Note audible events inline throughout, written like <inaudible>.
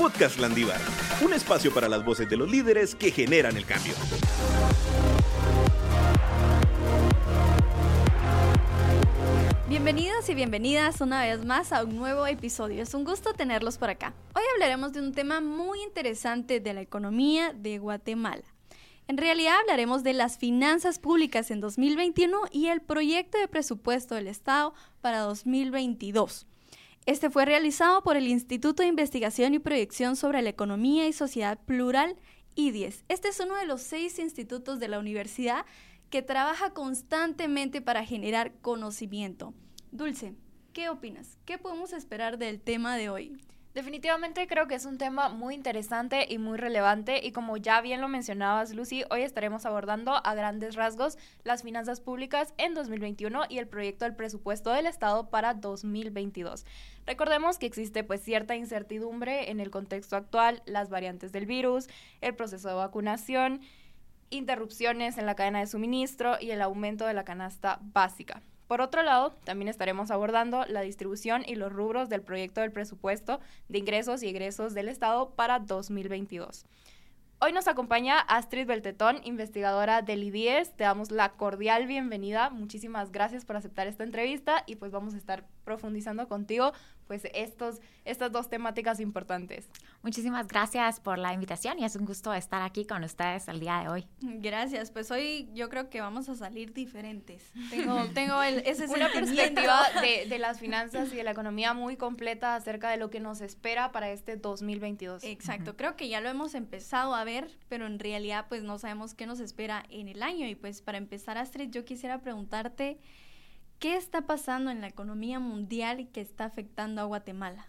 Podcast Landívar, un espacio para las voces de los líderes que generan el cambio. Bienvenidos y bienvenidas una vez más a un nuevo episodio. Es un gusto tenerlos por acá. Hoy hablaremos de un tema muy interesante de la economía de Guatemala. En realidad hablaremos de las finanzas públicas en 2021 y el proyecto de presupuesto del Estado para 2022. Este fue realizado por el Instituto de Investigación y Proyección sobre la Economía y Sociedad Plural, IDIES. Este es uno de los seis institutos de la universidad que trabaja constantemente para generar conocimiento. Dulce, ¿qué opinas? ¿Qué podemos esperar del tema de hoy? Definitivamente creo que es un tema muy interesante y muy relevante y como ya bien lo mencionabas Lucy, hoy estaremos abordando a grandes rasgos las finanzas públicas en 2021 y el proyecto del presupuesto del Estado para 2022. Recordemos que existe pues cierta incertidumbre en el contexto actual, las variantes del virus, el proceso de vacunación, interrupciones en la cadena de suministro y el aumento de la canasta básica. Por otro lado, también estaremos abordando la distribución y los rubros del proyecto del presupuesto de ingresos y egresos del Estado para 2022. Hoy nos acompaña Astrid Beltetón, investigadora del IDIES. Te damos la cordial bienvenida. Muchísimas gracias por aceptar esta entrevista y pues vamos a estar profundizando contigo pues estos, estas dos temáticas importantes. Muchísimas gracias por la invitación y es un gusto estar aquí con ustedes el día de hoy. Gracias, pues hoy yo creo que vamos a salir diferentes. Tengo, <laughs> tengo el, ese Una perspectiva <laughs> de, de, las finanzas y de la economía muy completa acerca de lo que nos espera para este 2022. Exacto, creo que ya lo hemos empezado a ver, pero en realidad pues no sabemos qué nos espera en el año y pues para empezar Astrid yo quisiera preguntarte... ¿Qué está pasando en la economía mundial que está afectando a Guatemala?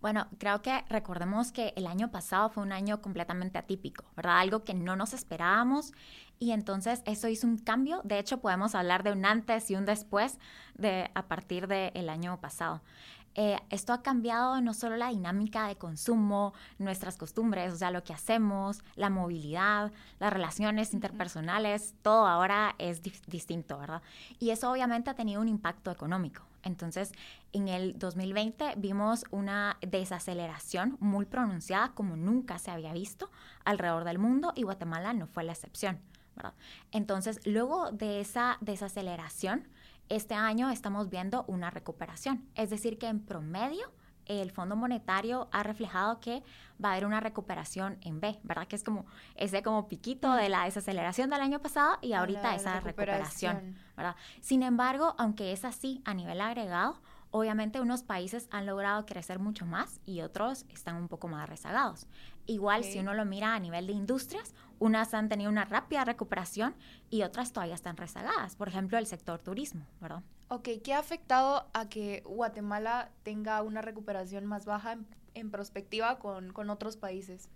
Bueno, creo que recordemos que el año pasado fue un año completamente atípico, ¿verdad? Algo que no nos esperábamos y entonces eso hizo un cambio. De hecho, podemos hablar de un antes y un después de a partir del año pasado. Eh, esto ha cambiado no solo la dinámica de consumo, nuestras costumbres, o sea, lo que hacemos, la movilidad, las relaciones interpersonales, todo ahora es distinto, ¿verdad? Y eso obviamente ha tenido un impacto económico. Entonces, en el 2020 vimos una desaceleración muy pronunciada como nunca se había visto alrededor del mundo y Guatemala no fue la excepción. ¿verdad? Entonces, luego de esa desaceleración, este año estamos viendo una recuperación, es decir, que en promedio el Fondo Monetario ha reflejado que va a haber una recuperación en B, ¿verdad? Que es como ese como piquito de la desaceleración del año pasado y ahorita esa recuperación, ¿verdad? Sin embargo, aunque es así a nivel agregado, obviamente unos países han logrado crecer mucho más y otros están un poco más rezagados. Igual si uno lo mira a nivel de industrias, unas han tenido una rápida recuperación y otras todavía están rezagadas. Por ejemplo, el sector turismo, ¿verdad? Ok, ¿qué ha afectado a que Guatemala tenga una recuperación más baja en, en perspectiva con, con otros países?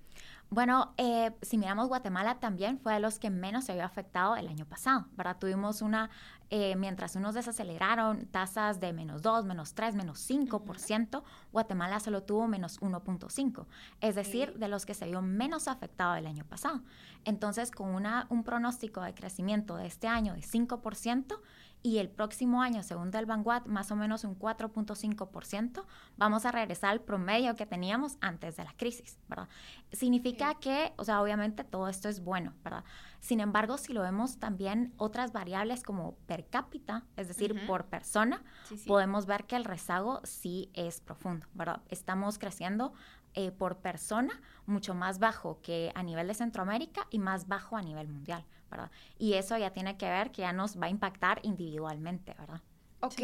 Bueno, eh, si miramos Guatemala también fue de los que menos se había afectado el año pasado, ¿verdad? Tuvimos una, eh, mientras unos desaceleraron tasas de menos 2, menos 3, menos 5%, Guatemala solo tuvo menos 1.5, es decir, de los que se vio menos afectado el año pasado. Entonces, con una, un pronóstico de crecimiento de este año de 5%, y el próximo año, según del Vanguard, más o menos un 4.5%, vamos a regresar al promedio que teníamos antes de la crisis, ¿verdad? Significa que, o sea, obviamente todo esto es bueno, ¿verdad? Sin embargo, si lo vemos también otras variables como per cápita, es decir, por persona, podemos ver que el rezago sí es profundo, ¿verdad? Estamos creciendo eh, por persona mucho más bajo que a nivel de Centroamérica y más bajo a nivel mundial, ¿verdad? Y eso ya tiene que ver que ya nos va a impactar individualmente, ¿verdad? Ok,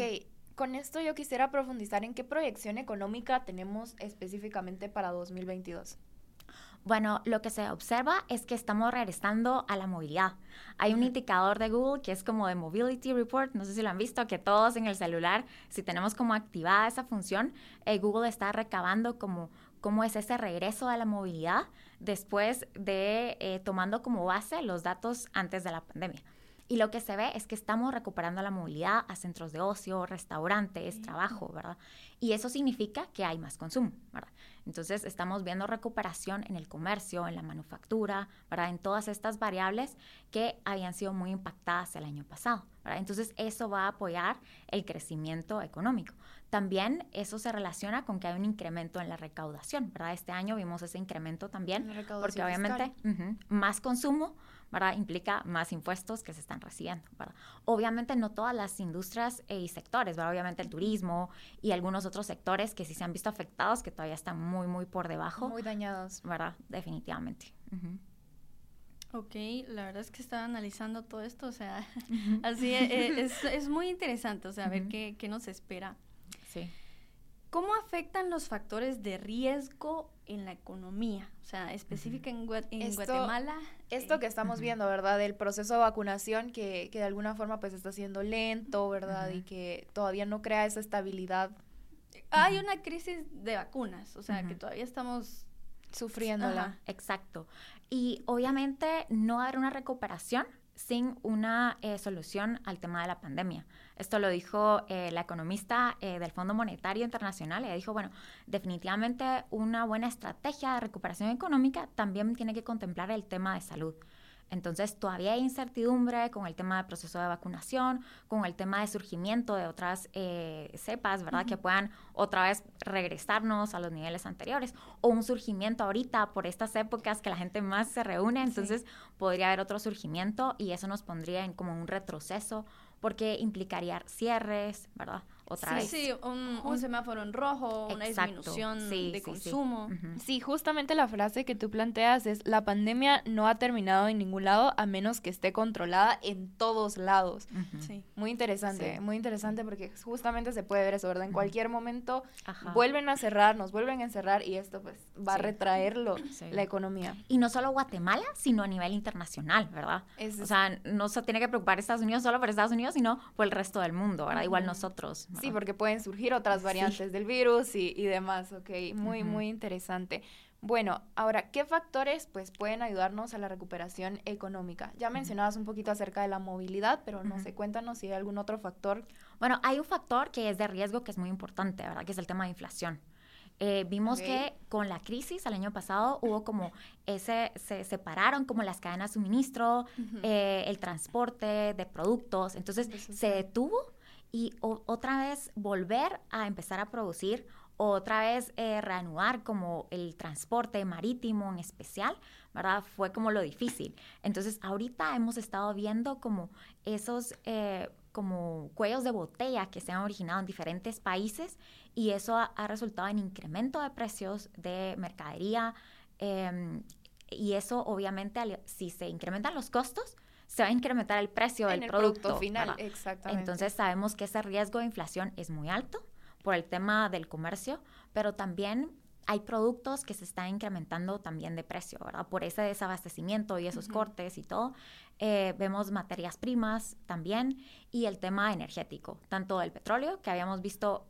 con esto yo quisiera profundizar en qué proyección económica tenemos específicamente para 2022. Bueno, lo que se observa es que estamos regresando a la movilidad. Hay un indicador de Google que es como de Mobility Report, no sé si lo han visto, que todos en el celular, si tenemos como activada esa función, eh, Google está recabando como cómo es ese regreso a la movilidad después de eh, tomando como base los datos antes de la pandemia. Y lo que se ve es que estamos recuperando la movilidad a centros de ocio, restaurantes, trabajo, ¿verdad? Y eso significa que hay más consumo, ¿verdad? Entonces estamos viendo recuperación en el comercio, en la manufactura, ¿verdad? En todas estas variables que habían sido muy impactadas el año pasado, Entonces eso va a apoyar el crecimiento económico. También eso se relaciona con que hay un incremento en la recaudación, ¿verdad? Este año vimos ese incremento también, porque obviamente más consumo, ¿verdad? Implica más impuestos que se están recibiendo, ¿verdad? Obviamente no todas las industrias y sectores, ¿verdad? Obviamente el turismo y algunos otros sectores que sí se han visto afectados, que todavía están muy, muy por debajo. Muy dañados. ¿Verdad? Definitivamente. Ok, la verdad es que estaba analizando todo esto, o sea, <laughs> así eh, es, es, muy interesante, o sea, ver qué, qué nos espera. Sí. ¿Cómo afectan los factores de riesgo en la economía? O sea, específica en, Guatemala. Esto eh, que estamos viendo, ¿verdad? El proceso de vacunación que, que, de alguna forma pues está siendo lento, ¿verdad? Y que todavía no crea esa estabilidad. Hay una crisis de vacunas, o sea, que todavía estamos sufriéndola. Exacto. Y obviamente no haber una recuperación sin una eh, solución al tema de la pandemia. Esto lo dijo eh, la economista eh, del Fondo Monetario Internacional. Ella dijo, bueno, definitivamente una buena estrategia de recuperación económica también tiene que contemplar el tema de salud. Entonces, todavía hay incertidumbre con el tema del proceso de vacunación, con el tema de surgimiento de otras eh, cepas, ¿verdad? Que puedan otra vez regresarnos a los niveles anteriores. O un surgimiento ahorita por estas épocas que la gente más se reúne, entonces podría haber otro surgimiento y eso nos pondría en como un retroceso porque implicaría cierres, ¿verdad? Otra vez. Sí, un, semáforo en rojo, una disminución de consumo. Sí. justamente la frase que tú planteas es, la pandemia no ha terminado en ningún lado a menos que esté controlada en todos lados. Sí. Muy interesante, muy interesante porque justamente se puede ver eso, ¿verdad? En cualquier momento vuelven a cerrar, nos vuelven a encerrar y esto pues va a retraerlo la economía. Y no solo Guatemala, sino a nivel internacional, ¿verdad? o sea, no se tiene que preocupar Estados Unidos solo por Estados Unidos, sino por el resto del mundo, ¿verdad? Igual nosotros. Sí, porque pueden surgir otras variantes del virus y, demás, ok, muy, muy interesante. Bueno, ahora, ¿qué factores pues pueden ayudarnos a la recuperación económica? Ya mencionabas un poquito acerca de la movilidad, pero no sé, cuéntanos si hay algún otro factor. Bueno, hay un factor que es de riesgo que es muy importante, ¿verdad? Que es el tema de inflación. Eh, vimos que con la crisis el año pasado hubo como ese, se separaron como las cadenas de suministro, eh, el transporte de productos, entonces se detuvo y otra vez volver a empezar a producir, otra vez eh, reanudar como el transporte marítimo en especial, ¿verdad? Fue como lo difícil. Entonces, ahorita hemos estado viendo como esos eh, como cuellos de botella que se han originado en diferentes países y eso ha, resultado en incremento de precios de mercadería em, y eso obviamente si se incrementan los costos, se va a incrementar el precio del producto, final. Exactamente. Entonces sabemos que ese riesgo de inflación es muy alto por el tema del comercio, pero también hay productos que se están incrementando también de precio, ¿verdad? Por ese desabastecimiento y esos cortes y todo. Eh, vemos materias primas también y el tema energético, tanto el petróleo, que habíamos visto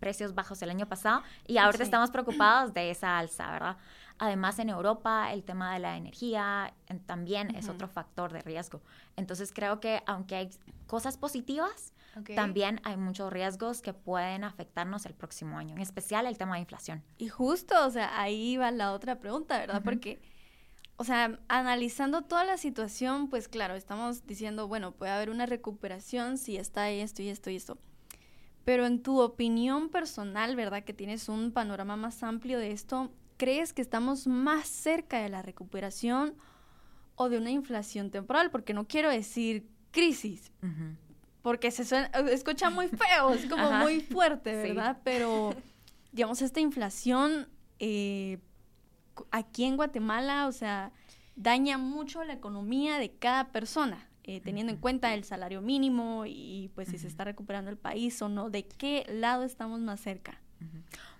precios bajos el año pasado, y ahorita estamos preocupados de esa alza, ¿verdad? Además, en Europa, el tema de la energía también es otro factor de riesgo. Entonces, creo que aunque hay cosas positivas, también hay muchos riesgos que pueden afectarnos el próximo año, en especial el tema de inflación. Y justo, o sea, ahí va la otra pregunta, ¿verdad? Porque, o sea, analizando toda la situación, pues claro, estamos diciendo, bueno, puede haber una recuperación si está esto y esto y esto. Pero en tu opinión personal, ¿verdad? Que tienes un panorama más amplio de esto, ¿crees que estamos más cerca de la recuperación o de una inflación temporal? Porque no quiero decir crisis, porque se suena, escucha muy feo, es como muy fuerte, ¿verdad? Pero, digamos, esta inflación eh, aquí en Guatemala, o sea, daña mucho la economía de cada persona. Eh, teniendo en cuenta el salario mínimo y pues si se está recuperando el país o no, ¿de qué lado estamos más cerca?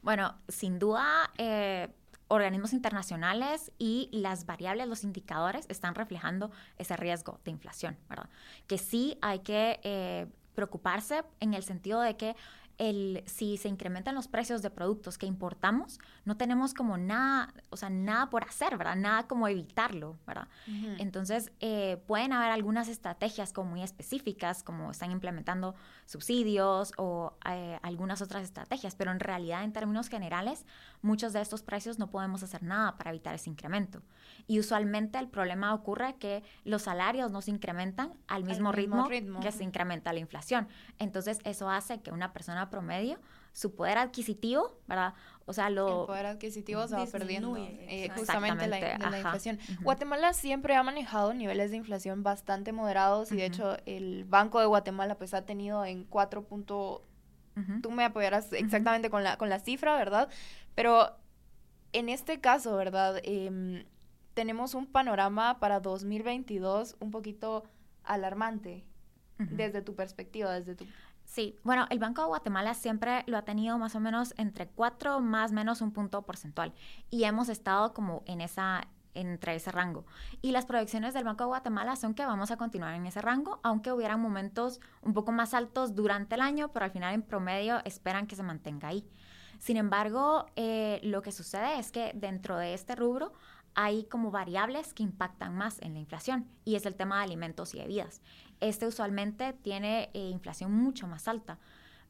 Bueno, sin duda, eh, organismos internacionales y las variables, los indicadores están reflejando ese riesgo de inflación, ¿verdad? Que sí hay que eh, preocuparse en el sentido de que el, si se incrementan los precios de productos que importamos, no tenemos como nada, o sea, nada por hacer, ¿verdad? Nada como evitarlo, ¿verdad? Entonces, eh, pueden haber algunas estrategias como muy específicas, como están implementando subsidios o eh, algunas otras estrategias, pero en realidad, en términos generales, muchos de estos precios no podemos hacer nada para evitar ese incremento. Y usualmente el problema ocurre que los salarios no se incrementan al mismo, ritmo, que se incrementa la inflación. Entonces eso hace que una persona promedio, su poder adquisitivo, ¿verdad? O sea, lo... El poder adquisitivo se va perdiendo eh, justamente la, la inflación. Guatemala siempre ha manejado niveles de inflación bastante moderados y de hecho el Banco de Guatemala pues ha tenido en 4. Tú me apoyarás exactamente con, la, con la cifra, ¿verdad? Pero en este caso, ¿verdad? Em, tenemos un panorama para 2022 un poquito alarmante desde tu perspectiva, desde tu... Sí, bueno, el Banco de Guatemala siempre lo ha tenido más o menos entre 4 más menos un punto porcentual y hemos estado como en esa entre ese rango. Y las proyecciones del Banco de Guatemala son que vamos a continuar en ese rango, aunque hubieran momentos un poco más altos durante el año, pero al final en promedio esperan que se mantenga ahí. Sin embargo, eh, lo que sucede es que dentro de este rubro hay como variables que impactan más en la inflación y es el tema de alimentos y bebidas. Este usualmente tiene eh, inflación mucho más alta,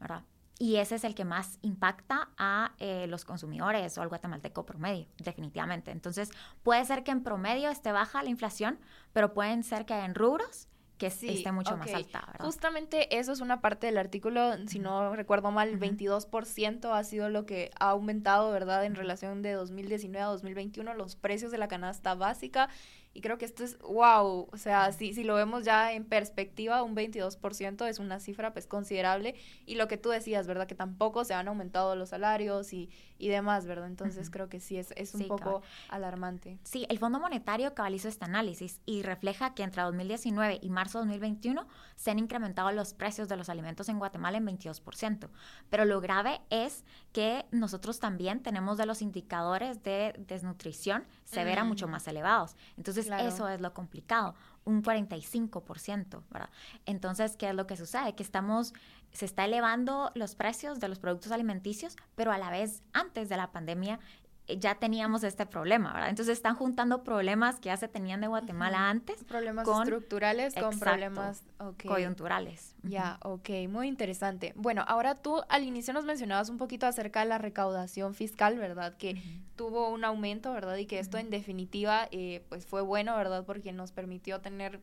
¿verdad? Y ese es el que más impacta a eh, los consumidores o al guatemalteco promedio, definitivamente. Entonces, puede ser que en promedio esté baja la inflación, pero pueden ser que en rubros que sí, esté mucho más alta, ¿verdad? Justamente eso es una parte del artículo, si no recuerdo mal, el 22% ha sido lo que ha aumentado, ¿verdad? En relación de 2019 a 2021 los precios de la canasta básica y creo que esto es, wow, o sea, si, si lo vemos ya en perspectiva, un 22% es una cifra pues considerable. Y lo que tú decías, ¿verdad? Que tampoco se han aumentado los salarios y, y demás, ¿verdad? Entonces creo que sí es, es un poco alarmante. Sí, el Fondo Monetario cabalizó este análisis y refleja que entre 2019 y marzo de 2021 se han incrementado los precios de los alimentos en Guatemala en 22%. Pero lo grave es que nosotros también tenemos de los indicadores de desnutrición severa mucho más elevados. Entonces, eso es lo complicado, un 45%, ¿verdad? Entonces, ¿qué es lo que sucede? Que estamos, se está elevando los precios de los productos alimenticios, pero a la vez, antes de la pandemia, ya teníamos este problema, ¿verdad? Entonces están juntando problemas que ya se tenían de Guatemala antes. Problemas estructurales con problemas coyunturales. Ya, ok, muy interesante. Bueno, ahora tú al inicio nos mencionabas un poquito acerca de la recaudación fiscal, ¿verdad? Que tuvo un aumento, ¿verdad? Y que esto en definitiva, eh, pues fue bueno, ¿verdad? Porque nos permitió tener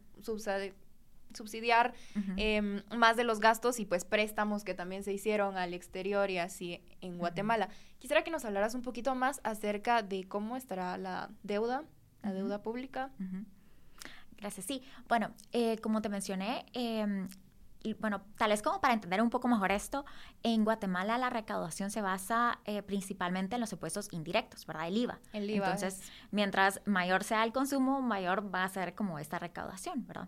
subsidiar em, más de los gastos y pues préstamos que también se hicieron al exterior y así en Guatemala. Quisiera que nos hablaras un poquito más acerca de cómo estará la deuda, la deuda pública. Gracias. Sí, bueno, eh, como te mencioné, em, bueno, tal vez como para entender un poco mejor esto, en Guatemala la recaudación se basa eh, principalmente en los impuestos indirectos, ¿verdad? El IVA. El IVA. Entonces, mientras mayor sea el consumo, mayor va a ser como esta recaudación, ¿verdad?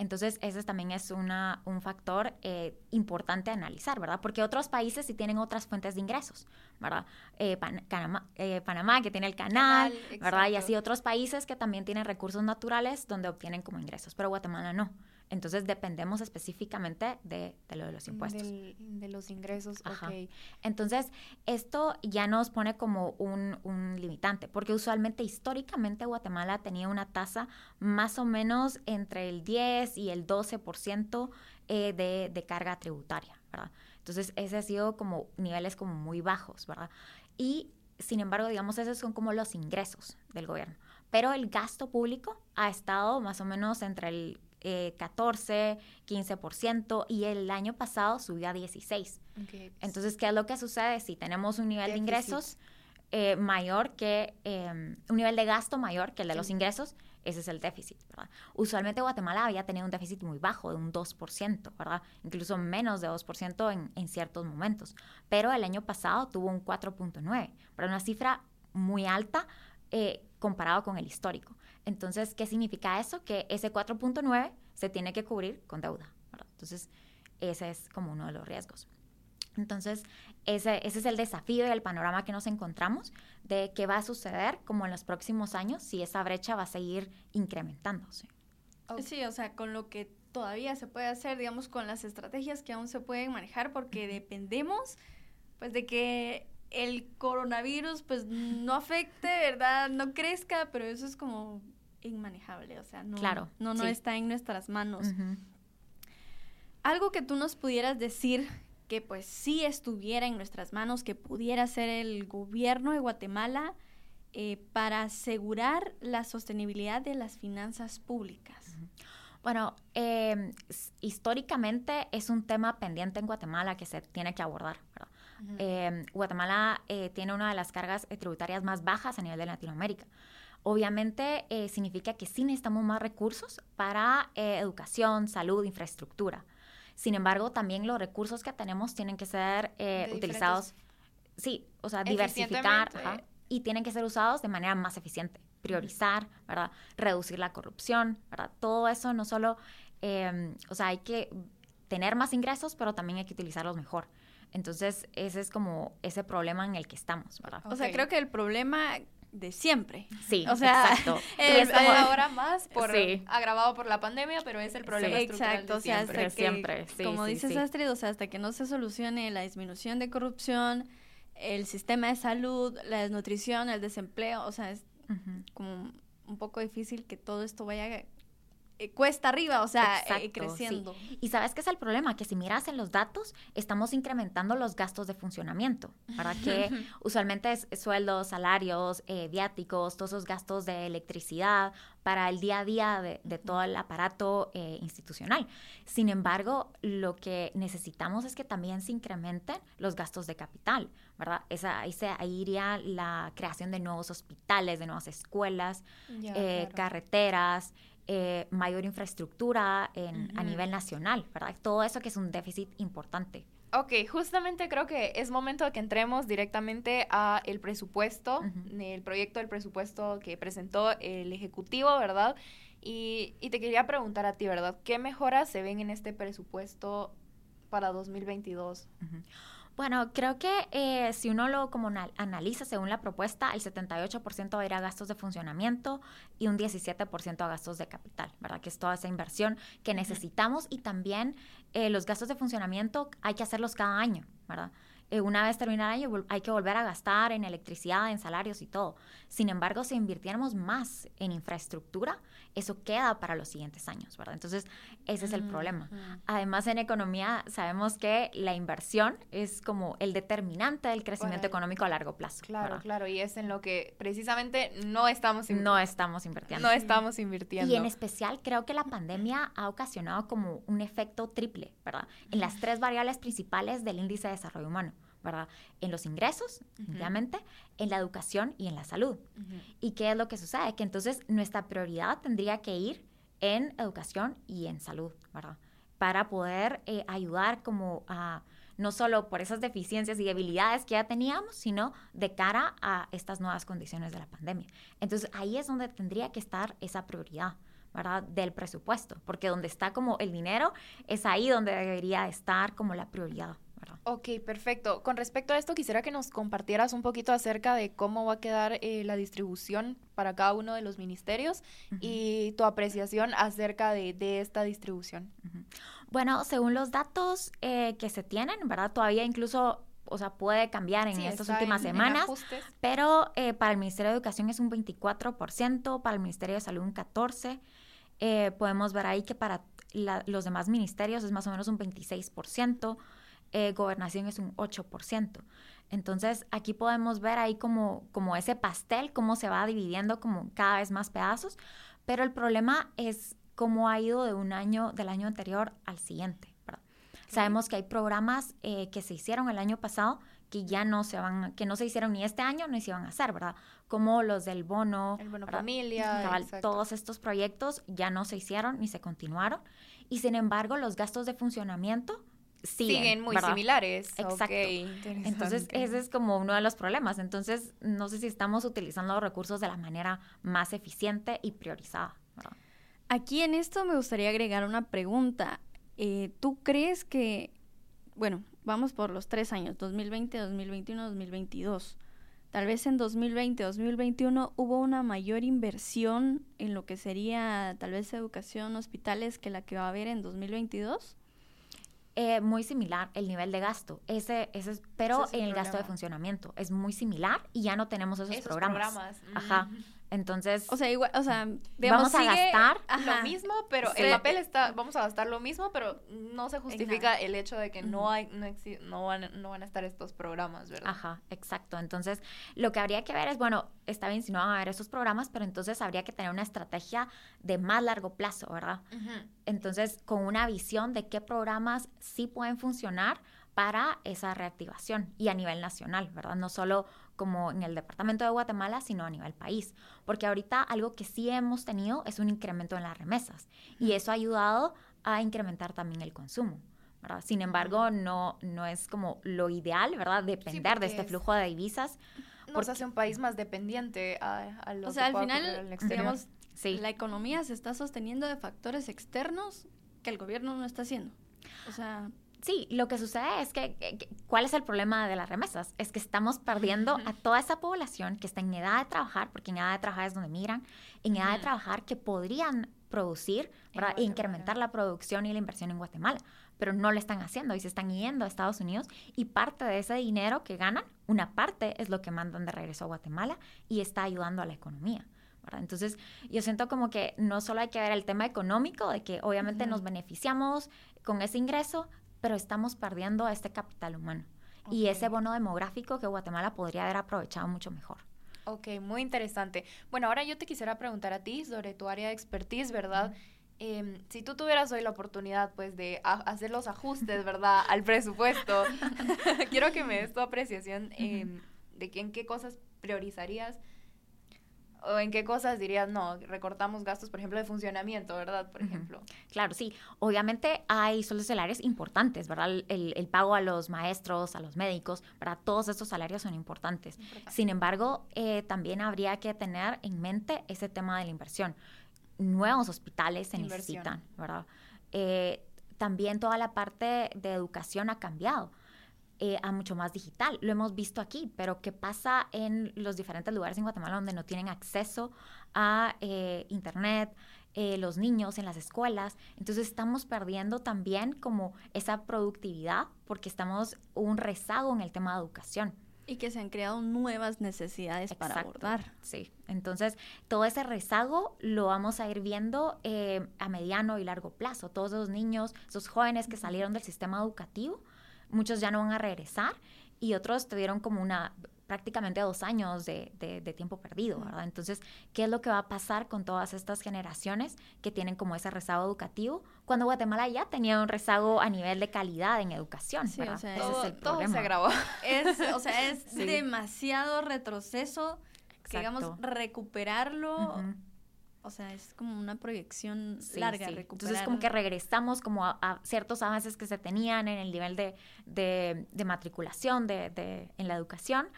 Entonces, ese también es una, un factor eh, importante a analizar, ¿verdad? Porque otros países sí tienen otras fuentes de ingresos, ¿verdad? Eh, eh, Panamá, que tiene el canal, ¿verdad? Y así otros países que también tienen recursos naturales donde obtienen como ingresos, pero Guatemala no. Entonces dependemos específicamente de, lo de los impuestos. de los ingresos, ok. Entonces, esto ya nos pone como un, limitante, porque usualmente, históricamente, Guatemala tenía una tasa más o menos entre el 10 y el 12% eh, de, de carga tributaria, ¿verdad? Entonces, ese ha sido como niveles como muy bajos, ¿verdad? Y, sin embargo, digamos, esos son como los ingresos del gobierno. Pero el gasto público ha estado más o menos entre el 14, eh, 15% y el año pasado subió a 16. Entonces, ¿qué es lo que sucede? Si tenemos un nivel de ingresos eh, mayor que, em, un nivel de gasto mayor que el de los ingresos, ese es el déficit, ¿verdad? Usualmente Guatemala había tenido un déficit muy bajo, de un 2%, ¿verdad? Incluso menos de 2% en, en ciertos momentos. Pero el año pasado tuvo un 4.9, pero una cifra muy alta eh, comparado con el histórico. Entonces, ¿qué significa eso? Que ese 4.9 se tiene que cubrir con deuda. Entonces, ese es como uno de los riesgos. Entonces, ese, ese, es el desafío y el panorama que nos encontramos de qué va a suceder como en los próximos años si esa brecha va a seguir incrementándose. Sí, o sea, con lo que todavía se puede hacer, digamos, con las estrategias que aún se pueden manejar, porque dependemos, pues, de que el coronavirus, pues, no afecte, ¿verdad? No crezca, pero eso es como inmanejable, o sea, no, no, no está en nuestras manos. Algo que tú nos pudieras decir que pues sí estuviera en nuestras manos, que pudiera ser el gobierno de Guatemala, eh, para asegurar la sostenibilidad de las finanzas públicas? Bueno, em, históricamente es un tema pendiente en Guatemala que se tiene que abordar. Em, Guatemala eh, tiene una de las cargas tributarias más bajas a nivel de Latinoamérica. Obviamente eh, significa que sí necesitamos más recursos para educación, salud, infraestructura. Sin embargo, también los recursos que tenemos tienen que ser utilizados, sí, o sea, diversificar, y tienen que ser usados de manera más eficiente, priorizar, ¿verdad? Reducir la corrupción, ¿verdad? Todo eso no solo, em, o sea, hay que tener más ingresos, pero también hay que utilizarlos mejor. Entonces, ese es como ese problema en el que estamos, ¿verdad? O sea, creo que el problema de siempre. Sí, o sea, exacto. <laughs> Es ahora más por, agravado por la pandemia, pero es el problema exacto, o sea, siempre. siempre. como dices Astrid, o sea, hasta que no se solucione la disminución de corrupción, el sistema de salud, la desnutrición, el desempleo, o sea, es como un poco difícil que todo esto vaya eh, cuesta arriba, o sea, eh, creciendo. Y sabes qué es el problema, que si miras en los datos, estamos incrementando los gastos de funcionamiento, para <laughs> que usualmente es sueldos, salarios, eh, viáticos, todos esos gastos de electricidad para el día a día de, todo el aparato institucional. Sin embargo, lo que necesitamos es que también se incrementen los gastos de capital, ¿verdad? Esa, ahí, se, ahí iría la creación de nuevos hospitales, de nuevas escuelas, carreteras, eh, mayor infraestructura a nivel nacional, ¿verdad? Todo eso que es un déficit importante. Ok, justamente creo que es momento de que entremos directamente a el presupuesto, el proyecto del presupuesto que presentó el Ejecutivo, ¿verdad? Y, y, te quería preguntar a ti, ¿verdad? ¿Qué mejoras se ven en este presupuesto para 2022? Bueno, creo que eh, si uno lo como analiza según la propuesta, el 78% va a ir a gastos de funcionamiento y un 17% a gastos de capital, ¿verdad? Que es toda esa inversión que necesitamos y también eh, los gastos de funcionamiento hay que hacerlos cada año, ¿verdad? Eh, una vez terminar el año hay que volver a gastar en electricidad, en salarios y todo. Sin embargo, si invirtiéramos más en infraestructura, eso queda para los siguientes años, ¿verdad? Entonces, ese es el problema. Además, en economía sabemos que la inversión es como el determinante del crecimiento económico a largo plazo. Claro, claro, y es en lo que precisamente no estamos no estamos invirtiendo. No estamos invirtiendo. Y en especial creo que la pandemia ha ocasionado como un efecto triple, ¿verdad? En las tres variables principales del índice de desarrollo humano. ¿Verdad? En los ingresos, obviamente, en la educación y en la salud. ¿Y qué es lo que sucede? Que entonces nuestra prioridad tendría que ir en educación y en salud, ¿verdad? Para poder eh, ayudar como a, no solo por esas deficiencias y debilidades que ya teníamos, sino de cara a estas nuevas condiciones de la pandemia. Entonces ahí es donde tendría que estar esa prioridad. ¿verdad? del presupuesto, porque donde está como el dinero es ahí donde debería estar como la prioridad. Ok, perfecto. Con respecto a esto, quisiera que nos compartieras un poquito acerca de cómo va a quedar eh, la distribución para cada uno de los ministerios y tu apreciación acerca de, esta distribución. Bueno, según los datos eh, que se tienen, ¿verdad? Todavía incluso o sea, puede cambiar en estas últimas semanas, pero eh, para el Ministerio de Educación es un 24%, para el Ministerio de Salud un 14%, podemos ver ahí que para los demás ministerios es más o menos un 26%, eh, gobernación es un 8%. Entonces, aquí podemos ver ahí como, como ese pastel, cómo se va dividiendo como cada vez más pedazos, pero el problema es cómo ha ido de un año, del año anterior al siguiente. Sabemos que hay programas eh, que se hicieron el año pasado que ya no se van, que no se hicieron ni este año ni se iban a hacer, ¿verdad? Como los del bono, el bono familia, todos estos proyectos ya no se hicieron ni se continuaron y sin embargo los gastos de funcionamiento siguen, muy similares. Exacto. Entonces, ese es como uno de los problemas. Entonces, no sé si estamos utilizando los recursos de la manera más eficiente y priorizada. Aquí en esto me gustaría agregar una pregunta. Eh, ¿Tú crees que, bueno, vamos por los tres años, 2020, 2021, 2022? Tal vez en 2020, 2021 hubo una mayor inversión en lo que sería tal vez educación, hospitales que la que va a haber en 2022? Eh, muy similar el nivel de gasto, ese, ese pero en el gasto de funcionamiento es muy similar y ya no tenemos esos, programas. Ajá. Entonces, O sea, igual, o sea, Vamos a gastar lo mismo, pero Sí. el papel está, vamos a gastar lo mismo, pero no se justifica el hecho de que no hay, no, exi- no, van, no van a estar estos programas, ¿verdad? Ajá, exacto. Entonces, lo que habría que ver es, bueno, está bien si no van a haber esos programas, pero entonces habría que tener una estrategia de más largo plazo, ¿verdad? Entonces, con una visión de qué programas sí pueden funcionar para esa reactivación y a nivel nacional, ¿verdad? No solo como en el departamento de Guatemala, sino a nivel país. Porque ahorita algo que sí hemos tenido es un incremento en las remesas y eso ha ayudado a incrementar también el consumo. ¿verdad? Sin embargo, no, no es como lo ideal, ¿verdad? Depender porque de este es- flujo de divisas. Nos Porque- hace un país más dependiente a, a lo O que sea, al pueda final, ocurrir en el exterior. digamos, Sí. la economía se está sosteniendo de factores externos que el gobierno no está haciendo. O sea, Sí, lo que sucede es que, ¿cuál es el problema de las remesas? Es que estamos perdiendo a toda esa población que está en edad de trabajar, porque en edad de trabajar es donde migran, en edad de trabajar que podrían producir e Guatemala. incrementar la producción y la inversión en Guatemala, pero no lo están haciendo y se están yendo a Estados Unidos y parte de ese dinero que ganan, una parte es lo que mandan de regreso a Guatemala y está ayudando a la economía. ¿verdad? Entonces, yo siento como que no solo hay que ver el tema económico, de que obviamente Ujú. nos beneficiamos con ese ingreso, pero estamos perdiendo a este capital humano. Y Ok. ese bono demográfico que Guatemala podría haber aprovechado mucho mejor. Ok, muy interesante. Bueno, ahora yo te quisiera preguntar a ti sobre tu área de expertise, ¿verdad? Em, si tú tuvieras hoy la oportunidad, pues, de hacer los ajustes, ¿verdad? <laughs> Al presupuesto, <laughs> <laughs> quiero que me des tu apreciación em, de que en qué cosas priorizarías o en qué cosas dirías, no, recortamos gastos, por ejemplo, de funcionamiento, ¿verdad? Por ejemplo. Claro, sí. Obviamente hay sueldos salarios importantes, ¿verdad? El, el- pago a los maestros, a los médicos, ¿verdad? Todos estos salarios son importantes. Sin embargo, eh, también habría que tener en mente ese tema de la inversión. Nuevos hospitales se Inversión. necesitan, ¿verdad? Eh, también toda la parte de educación ha cambiado eh, a mucho más digital. Lo hemos visto aquí, pero ¿qué pasa en los diferentes lugares en Guatemala donde no tienen acceso a eh, Internet? eh, los niños en las escuelas. Entonces estamos perdiendo también como esa productividad porque estamos un rezago en el tema de educación. y que se han creado nuevas necesidades para Exacto. abordar. Sí, entonces todo ese rezago lo vamos a ir viendo eh, a mediano y largo plazo. Todos esos niños, esos jóvenes que salieron del sistema educativo, muchos ya no van a regresar y otros tuvieron como una prácticamente dos años de, de- de tiempo perdido, ¿verdad? Entonces, ¿qué es lo que va a pasar con todas estas generaciones que tienen como ese rezago educativo cuando Guatemala ya tenía un rezago a nivel de calidad en educación? Sí, ¿verdad? o sea, Ese Todo, es el todo problema. se grabó. Es, o sea, <laughs> es Sí. demasiado retroceso que, digamos, recuperarlo. O sea, es como una proyección Sí, larga, sí. Entonces como que regresamos como a, a ciertos avances que se tenían en el nivel de, de- de matriculación de, de- en la educación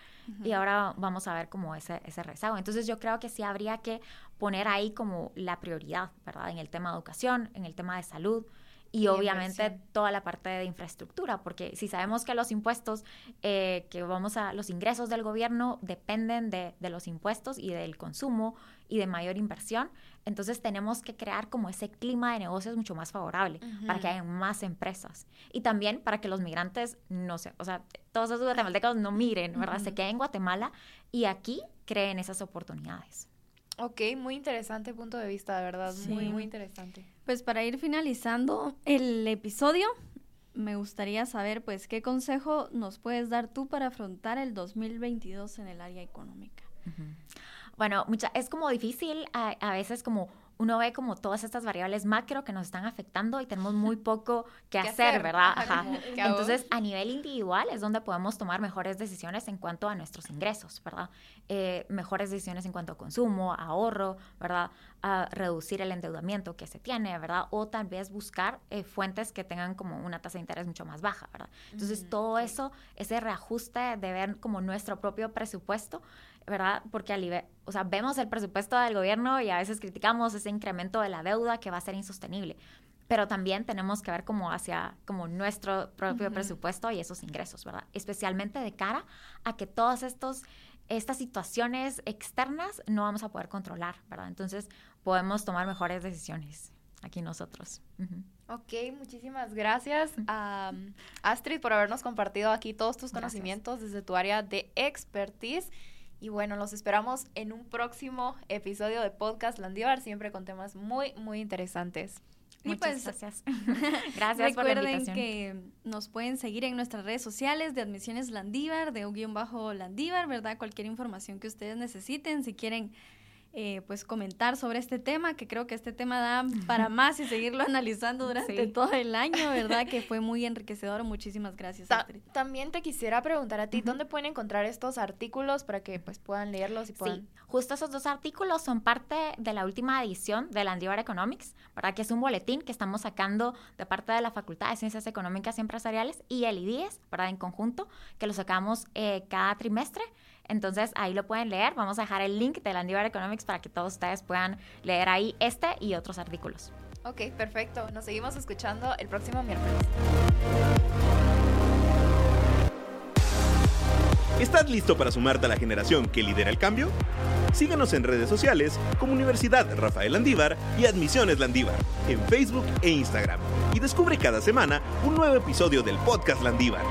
y ahora vamos a ver como ese, ese rezago. Entonces yo creo que sí habría que poner ahí como la prioridad, ¿verdad? En el tema de educación, en el tema de salud y, Y obviamente inversión. toda la parte de infraestructura, porque si sabemos que los impuestos, eh, que vamos a, los ingresos del gobierno dependen de, de los impuestos y del consumo y de mayor inversión, entonces tenemos que crear como ese clima de negocios mucho más favorable para que haya más empresas y también para que los migrantes no se, o sea, todos esos guatemaltecos no migren, ¿verdad? Se Ujú. queden en Guatemala y aquí creen esas oportunidades. Ok, muy interesante punto de vista, de verdad. Muy, Sí. muy interesante. Pues para ir finalizando el episodio, me gustaría saber, pues, qué consejo nos puedes dar tú para afrontar el 2022 en el área económica. Bueno, mucha, es como difícil a, a veces como uno ve como todas estas variables macro que nos están afectando y tenemos muy <laughs> poco que ¿Qué hacer, hacer? ¿verdad? Ajá. Entonces, a nivel individual es donde podemos tomar mejores decisiones en cuanto a nuestros ingresos, ¿verdad? Eh, mejores decisiones en cuanto a consumo, ahorro, ¿verdad? A reducir el endeudamiento que se tiene, ¿verdad? O tal vez buscar eh, fuentes que tengan como una tasa de interés mucho más baja, ¿verdad? Entonces, todo eso, ese reajuste de ver como nuestro propio presupuesto, ¿verdad? Porque al o sea, vemos el presupuesto del gobierno y a veces criticamos ese incremento de la deuda que va a ser insostenible. Pero también tenemos que ver como hacia como nuestro propio Ujú. presupuesto y esos ingresos, ¿verdad? Especialmente de cara a que todas estos estas situaciones externas no vamos a poder controlar, ¿verdad? Entonces podemos tomar mejores decisiones aquí nosotros. Ujú. Ok, muchísimas gracias a um, Astrid por habernos compartido aquí todos tus Gracias. conocimientos desde tu área de expertise. Y bueno, los esperamos en un próximo episodio de Podcast Landívar, siempre con temas muy, muy interesantes. Y Muchas pues, gracias. <laughs> gracias por la Recuerden invitación. que nos pueden seguir en nuestras redes sociales de Admisiones Landívar, de un guion bajo Landívar, ¿verdad? Cualquier información que ustedes necesiten, si quieren eh, pues comentar sobre este tema, que creo que este tema da para más y seguirlo analizando durante Sí. todo el año, ¿verdad? <laughs> Que fue muy enriquecedor. Muchísimas gracias. Ta- Astrid. también te quisiera preguntar a ti, ¿dónde pueden encontrar estos artículos para que pues puedan leerlos y puedan... Sí, justo esos dos artículos son parte de la última edición de Landívar Economics, ¿verdad? Que es un boletín que estamos sacando de parte de la Facultad de Ciencias Económicas y Empresariales y el IDIES, ¿verdad? En conjunto, que lo sacamos eh, cada trimestre. Entonces ahí lo pueden leer. Vamos a dejar el link de Landívar Economics para que todos ustedes puedan leer ahí este y otros artículos. Ok, perfecto. Nos seguimos escuchando el próximo miércoles. ¿Estás listo para sumarte a la generación que lidera el cambio? Síguenos en redes sociales como Universidad Rafael Landívar y Admisiones Landívar en Facebook e Instagram y descubre cada semana un nuevo episodio del podcast Landívar.